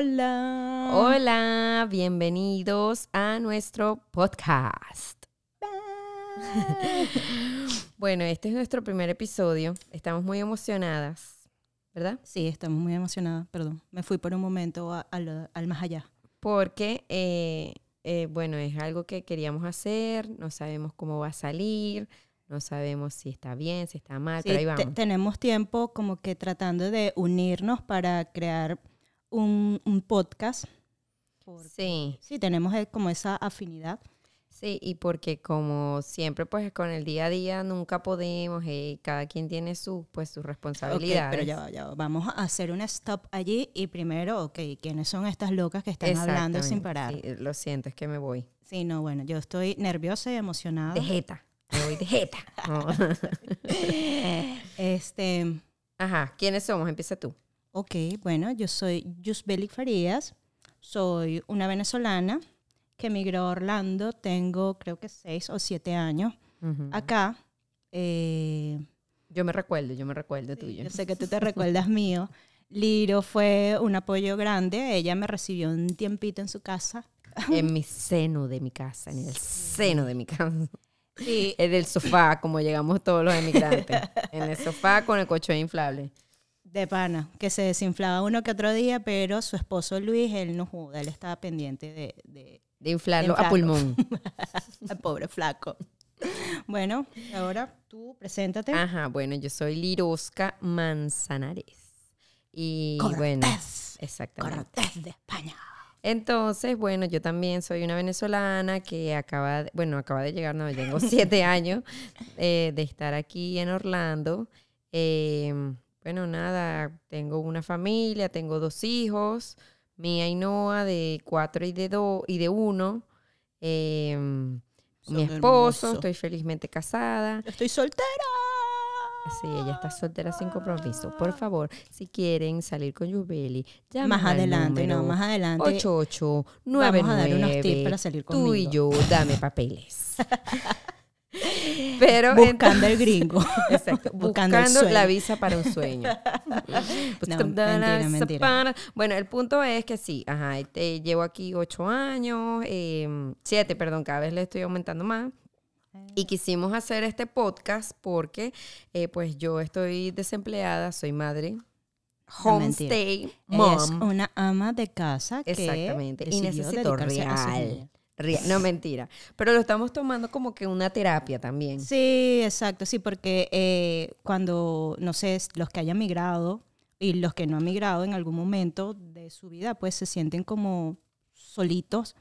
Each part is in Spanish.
Hola. Hola, bienvenidos a nuestro podcast. bueno, este es nuestro primer episodio. Estamos muy emocionadas, ¿verdad? Sí, estamos muy emocionadas. Perdón, me fui por un momento a- a lo- al más allá. Porque, eh, eh, bueno, es algo que queríamos hacer, no sabemos cómo va a salir, no sabemos si está bien, si está mal, Sí, pero ahí vamos. tenemos tiempo como que tratando de unirnos para crear un, un podcast. Sí, Sí, tenemos eh, como esa afinidad. sí, y porque como siempre, pues con el día a día nunca podemos, eh, cada quien tiene su, pues, sus responsabilidades. pero ya, ya va. vamos a hacer un stop allí y primero, ok, ¿quiénes son estas locas que están hablando sin parar? Sí, lo siento, es que me voy. Sí, no, bueno, yo estoy nerviosa y emocionada. De jeta. Me voy de jeta. No. Este, Ajá, ¿quiénes somos? Empieza tú. Ok, bueno, yo soy Yusbeli Farías, soy una venezolana que emigró a Orlando, tengo creo que seis o siete años. Acá, eh, Yo me recuerdo, yo me recuerdo tuyo. yo sé que tú te recuerdas mío, Liro fue un apoyo grande, ella me recibió un tiempito en su casa. En mi seno de mi casa, en el seno de mi casa. Sí, En el sofá, como llegamos todos los emigrantes. En el sofá con el colchón inflable. De pana, que se desinflaba uno que otro día, pero su esposo Luis, él no juda, él estaba pendiente de, de De inflarlo a inflarlo. pulmón. al pobre flaco. Bueno, ahora tú preséntate. Ajá, bueno, yo soy Lirosca Manzanares. Y bueno, Cortés, exactamente. Cortés de España. Entonces, bueno, yo también soy una venezolana que acaba, de- bueno, acaba de llegar, no, tengo siete años eh, de estar aquí en Orlando. Eh, bueno, nada, tengo una familia, tengo dos hijos, Mía y Noah de cuatro y de dos y de uno. Eh, mi esposo, estoy felizmente casada. Yo estoy soltera. Sí, ella está soltera sin compromiso. Por favor, si quieren salir con Yubeli, llamen Más adelante, no, más adelante. 88 Vamos a dar unos tips para salir Tú y conmigo. yo, dame papeles. Pero Buscando el gringo. Exacto, buscando buscando, la visa para un sueño. Buscando la mentira, mentira. para- Bueno, el punto es que sí, ajá, te llevo aquí ocho años, eh, siete, perdón, cada vez le estoy aumentando más. Y quisimos hacer este podcast porque, eh, pues, yo estoy desempleada, soy madre, No, homestay, es mom. una ama de casa que Exactamente. Y necesito real. No, mentira. Pero lo estamos tomando como que una terapia también. Sí, exacto, sí, porque eh, cuando, no sé, los que hayan migrado y los que no han migrado en algún momento de su vida, pues se sienten como solitos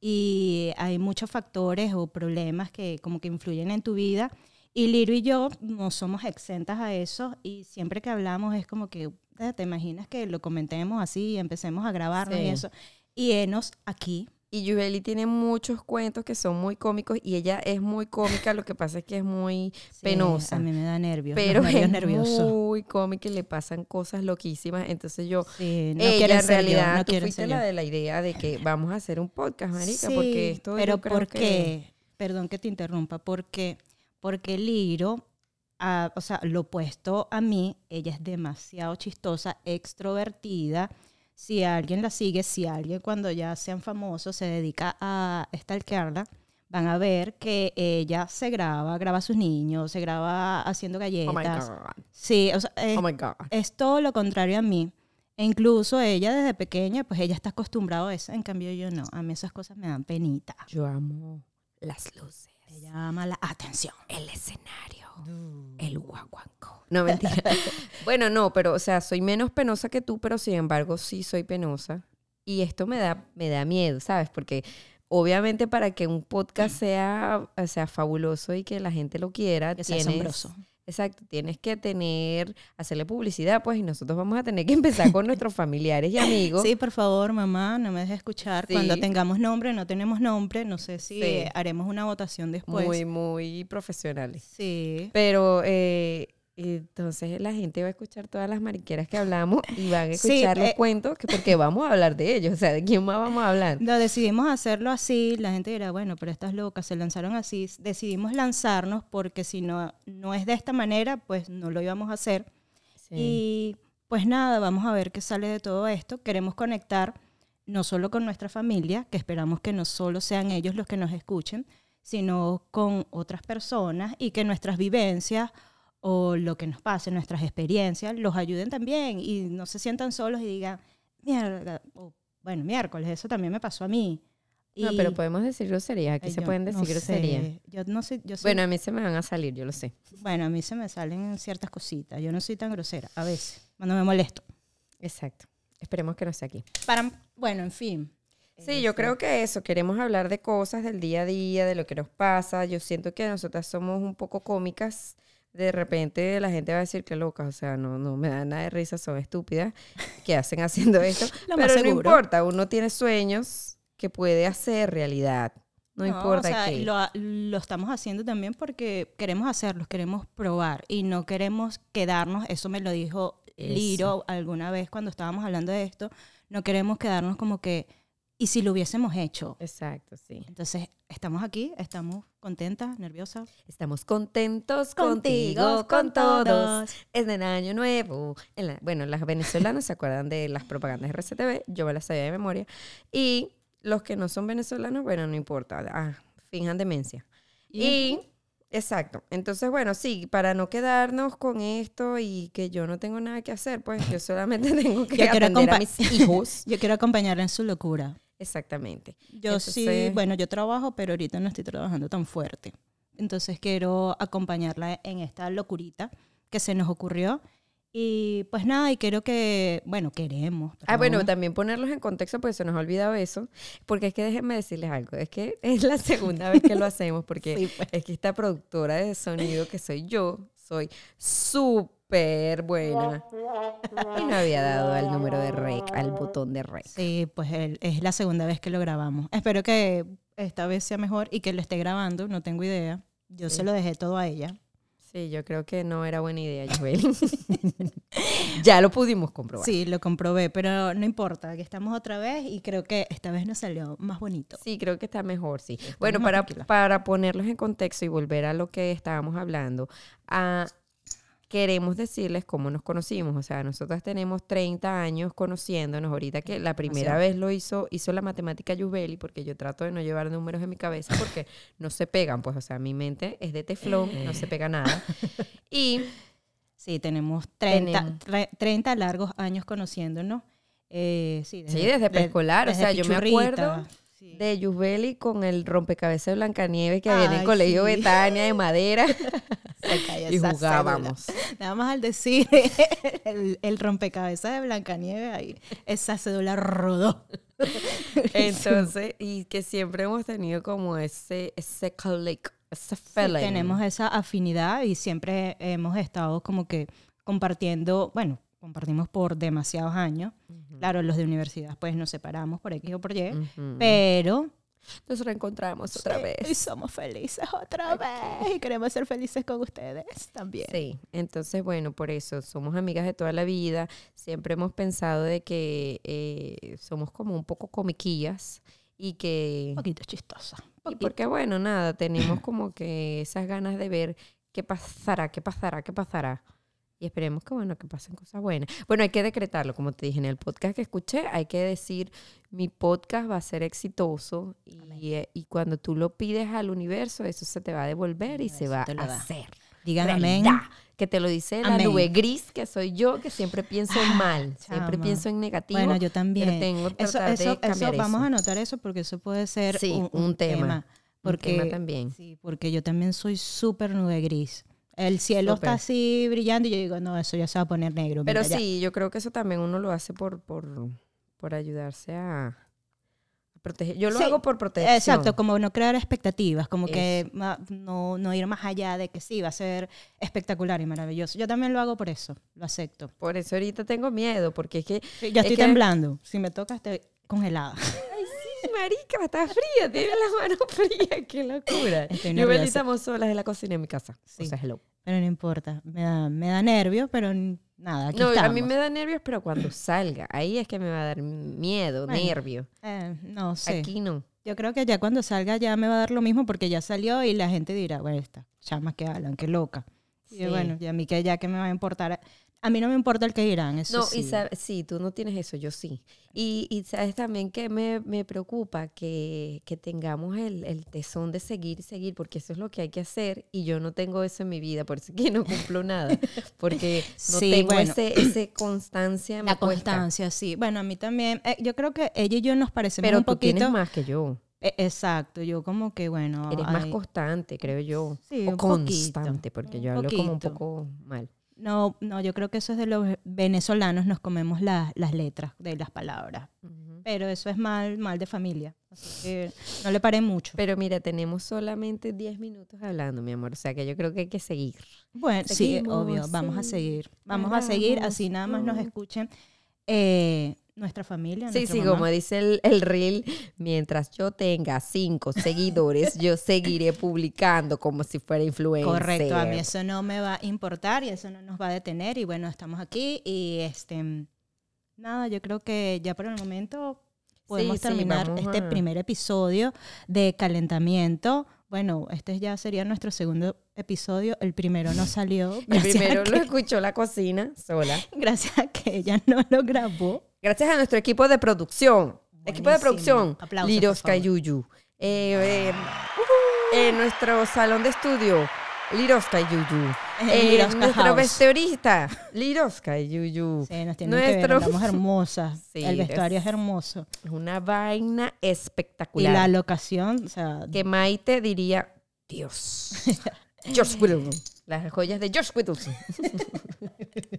y hay muchos factores o problemas que como que influyen en tu vida. Y Liro y yo no somos exentas a eso y siempre que hablamos es como que, "Eh, ¿te imaginas que lo comentemos así y empecemos a grabarnos y Sí. eso? Y enos aquí. Y Yubeli tiene muchos cuentos que son muy cómicos y ella es muy cómica, lo que pasa es que es muy Sí, penosa. A mí me da nervios. pero es muy cómica y le pasan cosas loquísimas. Entonces yo, Sí, no ella en ser yo, realidad, no tú fuiste la yo. de la idea de que vamos a hacer un podcast, marica, Sí, porque esto pero yo creo ¿por que-? Perdón que te interrumpa, porque porque Liro, ah, o sea, lo opuesto a mí, ella es demasiado chistosa, extrovertida. Si alguien la sigue, si alguien cuando ya sean famosos se dedica a stalkearla, van a ver que ella se graba, graba a sus niños, se graba haciendo Oh my galletas. God. Sí, o sea, es, Oh my God. es todo lo contrario a mí. E incluso ella desde pequeña, pues ella está acostumbrada a eso. En cambio yo no. A mí esas cosas me dan penita. Yo amo las luces, Ella ama la atención. el escenario, el guaguanco. No, mentira. bueno, no, pero, o sea, soy menos penosa que tú, pero sin embargo sí soy penosa. Y esto me da, me da miedo, ¿sabes? Porque obviamente para que un podcast sea, sea fabuloso y que la gente lo quiera, tienes, asombroso. Exacto, tienes que tener, hacerle publicidad, pues, y nosotros vamos a tener que empezar con nuestros familiares y amigos. Sí, por favor, mamá, no me dejes escuchar. Sí. Cuando tengamos nombre, no tenemos nombre. No sé si Sí. haremos una votación después. muy, muy profesionales. Sí. Pero eh, entonces la gente va a escuchar todas las mariqueras que hablamos y van a Sí, escuchar los eh. cuentos, que porque vamos a hablar de ellos. O sea, ¿de quién más vamos a hablar? No, decidimos hacerlo así, la gente dirá, bueno, pero estas locas se lanzaron así. Decidimos lanzarnos porque si no, no es de esta manera, pues no lo íbamos a hacer. Sí. Y pues nada, vamos a ver qué sale de todo esto. Queremos conectar no solo con nuestra familia, que esperamos que no solo sean ellos los que nos escuchen, sino con otras personas y que nuestras vivencias o lo que nos pase, nuestras experiencias, los ayuden también y no se sientan solos y digan, mierda, o, bueno, miércoles, eso también me pasó a mí. No, Y- pero podemos decir groserías. Aquí se pueden no decir groserías. sé, Yo no sé, yo soy- Bueno, a mí se me van a salir, yo lo sé. bueno, a mí se me salen ciertas cositas. Yo no soy tan grosera, a veces, cuando me molesto. Exacto. Esperemos que no sea aquí. Para, bueno, en fin. Sí, yo creo que eso, queremos hablar de cosas del día a día, de lo que nos pasa. Yo siento que nosotras somos un poco cómicas. De repente la gente va a decir que locas, o sea, no, no me da nada de risa, son estúpidas que hacen haciendo esto. Pero no importa, uno tiene sueños que puede hacer realidad. No, importa o sea, qué. Lo, lo estamos haciendo también porque queremos hacerlos, queremos probar y no queremos quedarnos, eso me lo dijo Eso. Liro alguna vez cuando estábamos hablando de esto, no queremos quedarnos como que, ¿y si lo hubiésemos hecho? Exacto, sí. Entonces, estamos aquí, estamos contentas, nerviosas. Estamos contentos contigo, con todos. Es del año nuevo. En la- bueno, las venezolanas se acuerdan de las propagandas de RCTV, yo me las sabía de memoria. Y los que no son venezolanos, bueno, no importa, ah, finjan demencia. Y, exacto. Entonces, bueno, sí, para no quedarnos con esto y que yo no tengo nada que hacer, pues yo solamente tengo que Yo atender a mis hijos. Yo quiero acompañarla en su locura. Exactamente. Yo sí, bueno, yo trabajo, pero ahorita no estoy trabajando tan fuerte. Entonces quiero acompañarla en esta locurita que se nos ocurrió. Y pues nada, y quiero que, bueno, queremos. Ah, bueno, también ponerlos en contexto, porque se nos ha olvidado eso. Porque es que déjenme decirles algo, es que es la segunda vez que lo hacemos, porque Sí, pues. es que esta productora de sonido que soy yo, soy súper buena. Y no había dado al número de rec, al botón de rec. Sí, pues el- es la segunda vez que lo grabamos. Espero que esta vez sea mejor y que lo esté grabando, no tengo idea. Yo Sí. se lo dejé todo a ella. Sí, yo creo que no era buena idea, Joel. ya lo pudimos comprobar. Sí, lo comprobé, pero no importa, aquí estamos otra vez y creo que esta vez nos salió más bonito. Sí, creo que está mejor, sí. Bueno, para, para ponerlos en contexto y volver a lo que estábamos hablando, ah, queremos decirles cómo nos conocimos. O sea, nosotras tenemos 30 años conociéndonos. Ahorita que la primera vez lo hizo, hizo la matemática Yubeli, porque yo trato de no llevar números en mi cabeza porque no se pegan. Pues, o sea, mi mente es de teflón, no se pega nada. Y Sí, tenemos 30, Tenemos. tre- 30 largos años conociéndonos. Eh, sí, Sí, desde preescolar, o sea, yo me acuerdo sí. de Yubeli con el rompecabezas de Blancanieves que había en el colegio sí. Betania de madera Y jugábamos. cédula. Nada más al decir el, el rompecabezas de Blancanieves, ahí esa cédula rodó. Entonces, y que siempre hemos tenido como ese, ese click, ese Sí, feeling. tenemos esa afinidad y siempre hemos estado como que compartiendo, bueno, compartimos por demasiados años. Claro, los de universidad pues nos separamos por X o por Y, Ujú. pero Nos reencontramos otra vez. Y somos felices otra vez. Y queremos ser felices con ustedes también. Sí, entonces bueno, por eso somos amigas de toda la vida. Siempre hemos pensado de que eh, somos como un poco comiquillas y que... Un poquito chistosa. Y porque bueno, nada, tenemos como que esas ganas de ver qué pasará, qué pasará, qué pasará. Y esperemos que bueno, que pasen cosas buenas. Bueno, hay que decretarlo, como te dije en el podcast que escuché, hay que decir, mi podcast va a ser exitoso y, eh, y cuando tú lo pides al universo, eso se te va a devolver y se va a da. hacer. Digan amén. Que te lo dice la Amén. nube gris, que soy yo, que siempre pienso en mal, siempre pienso en negativo. Bueno, yo también. Pero tengo que Eso, eso, de eso, cambiar vamos eso. a anotar eso porque eso puede ser Sí, un, un tema. Un Porque, tema también. Sí, porque yo también soy súper nube gris. El cielo está así brillando y yo digo, no, eso ya se va a poner negro. Pero mira, ya. sí, yo creo que eso también uno lo hace por, por, por ayudarse a, proteger. Yo lo Sí, hago por protección. Exacto, como no crear expectativas, como que no, no ir más allá de que sí, va a ser espectacular y maravilloso. Yo también lo hago por eso, lo acepto. Por eso ahorita tengo miedo, porque es que, Sí, ya Es estoy que- temblando. Si me toca, estoy congelada. marica, está fría, tiene las manos frías, qué locura. Estoy Yo y estamos solas en la cocina en mi casa. Sí. O sea, hello. Pero no importa, me da, me da nervios, pero nada, aquí No, estamos. a mí me da nervios, pero cuando salga, ahí es que me va a dar miedo, Bueno. nervio. Eh, no sé. Aquí no. Yo creo que ya cuando salga ya me va a dar lo mismo porque ya salió y la gente dirá, bueno, esta chama que hablan, qué loca. Y Sí. bueno, y a mí que ya que me va a importar. A mí no me importa el que dirán, eso No, sí. y sabes, sí, tú no tienes eso, yo sí. Y, y sabes también que me, me preocupa que, que tengamos el, el tesón de seguir y seguir, porque eso es lo que hay que hacer y yo no tengo eso en mi vida, por eso es que no cumplo nada, porque no Sí, tengo bueno. ese, ese constancia. La cuesta. constancia, sí. Bueno, a mí también. eh, yo creo que ella y yo nos parecemos Pero un tú poquito. tienes más que yo. Eh, exacto, yo como que, bueno. Eres más constante, creo yo. Sí, o un poquito, constante, porque yo hablo como un poco mal. No, no, yo creo que eso es de los venezolanos, nos comemos la- las letras de las palabras. Pero eso es mal, mal de familia. Así que no le paré mucho. Pero mira, tenemos solamente 10 minutos hablando, mi amor. O sea que yo creo que hay que seguir. Bueno, sí, obvio, vamos a seguir. Vamos a seguir, así nada más nos escuchen eh, nuestra familia. Sí, sí, mamá. como dice el, el reel, mientras yo tenga cinco seguidores, yo seguiré publicando como si fuera influencer. Correcto, a mí eso no me va a importar y eso no nos va a detener. Y bueno, estamos aquí y este nada, yo creo que ya por el momento podemos sí, terminar este a- primer episodio de calentamiento. Bueno, este ya sería nuestro segundo episodio. El primero no salió. El primero lo escuchó la cocina sola. gracias a que ella no lo grabó. Gracias a nuestro equipo de producción. Equipo de producción. Aplausos, Liros. Cayuyu. Eh, eh, en nuestro salón de estudio, Liros Cayuyu. Eh, Liroska nuestro vestuarista, Liros Cayuyu. Sí, nos tienen que ver, Nuestro- hermosas. Sí, el vestuario es- es hermoso. Es una vaina Y espectacular. la locación, o sea, que Maite diría, Dios. George Whittleston. Las joyas de George Whittleston.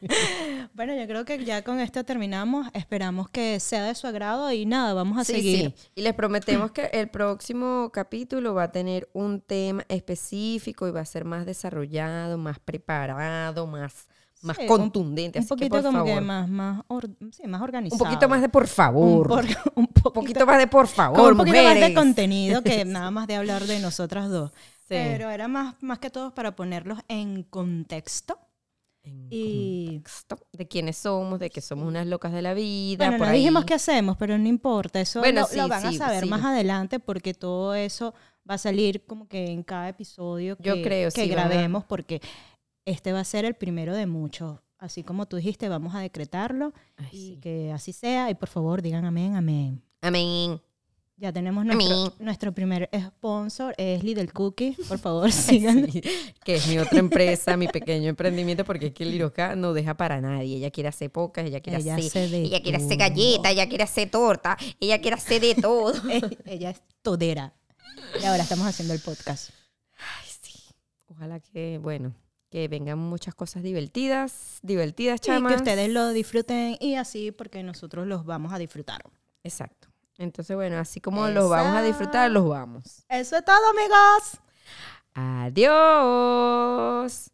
Bueno, yo creo que ya con esto terminamos. Esperamos que sea de su agrado y nada, vamos a Sí, seguir. sí. Y les prometemos que el próximo capítulo va a tener un tema específico y va a ser más desarrollado, más preparado, más, más Sí, contundente. Un Así que, poquito por como que favor, más, más, or- sí, más organizado. un poquito más de por Un, favor. por- un poquito, poquito más de por favor, un poquito más de contenido que nada más de hablar de nosotras dos. Sí. Pero era más, más que todo para ponerlos en contexto. En Y contexto de quiénes somos, de que somos unas locas de la vida. bueno, por no dijimos qué hacemos, pero no importa. Eso Bueno, lo, sí, lo van a saber sí. más adelante porque todo eso va a salir como que en cada episodio que, Yo creo, que grabemos porque este va a ser el primero de muchos. Así como tú dijiste, vamos a decretarlo Ay, y que así sea. Y por favor, digan amén, amén. Amén. Ya tenemos nuestro, nuestro primer sponsor, es Lidl Cookie. Por favor, sigan. Sí, que es mi otra empresa, mi pequeño emprendimiento, porque es que Liroca no deja para nadie. Ella quiere hacer pocas, ella quiere Ella hacer, ella quiere hacer galletas, ella quiere hacer torta, ella quiere hacer de todo. Ella es todera. Y ahora estamos haciendo el podcast. Ay, sí. Ojalá que, bueno, que vengan muchas cosas divertidas, divertidas, Y chamas. que ustedes lo disfruten y así porque nosotros los vamos a disfrutar. Exacto. Entonces, bueno, así como los vamos a disfrutar, los vamos. Eso es todo, amigos. Adiós.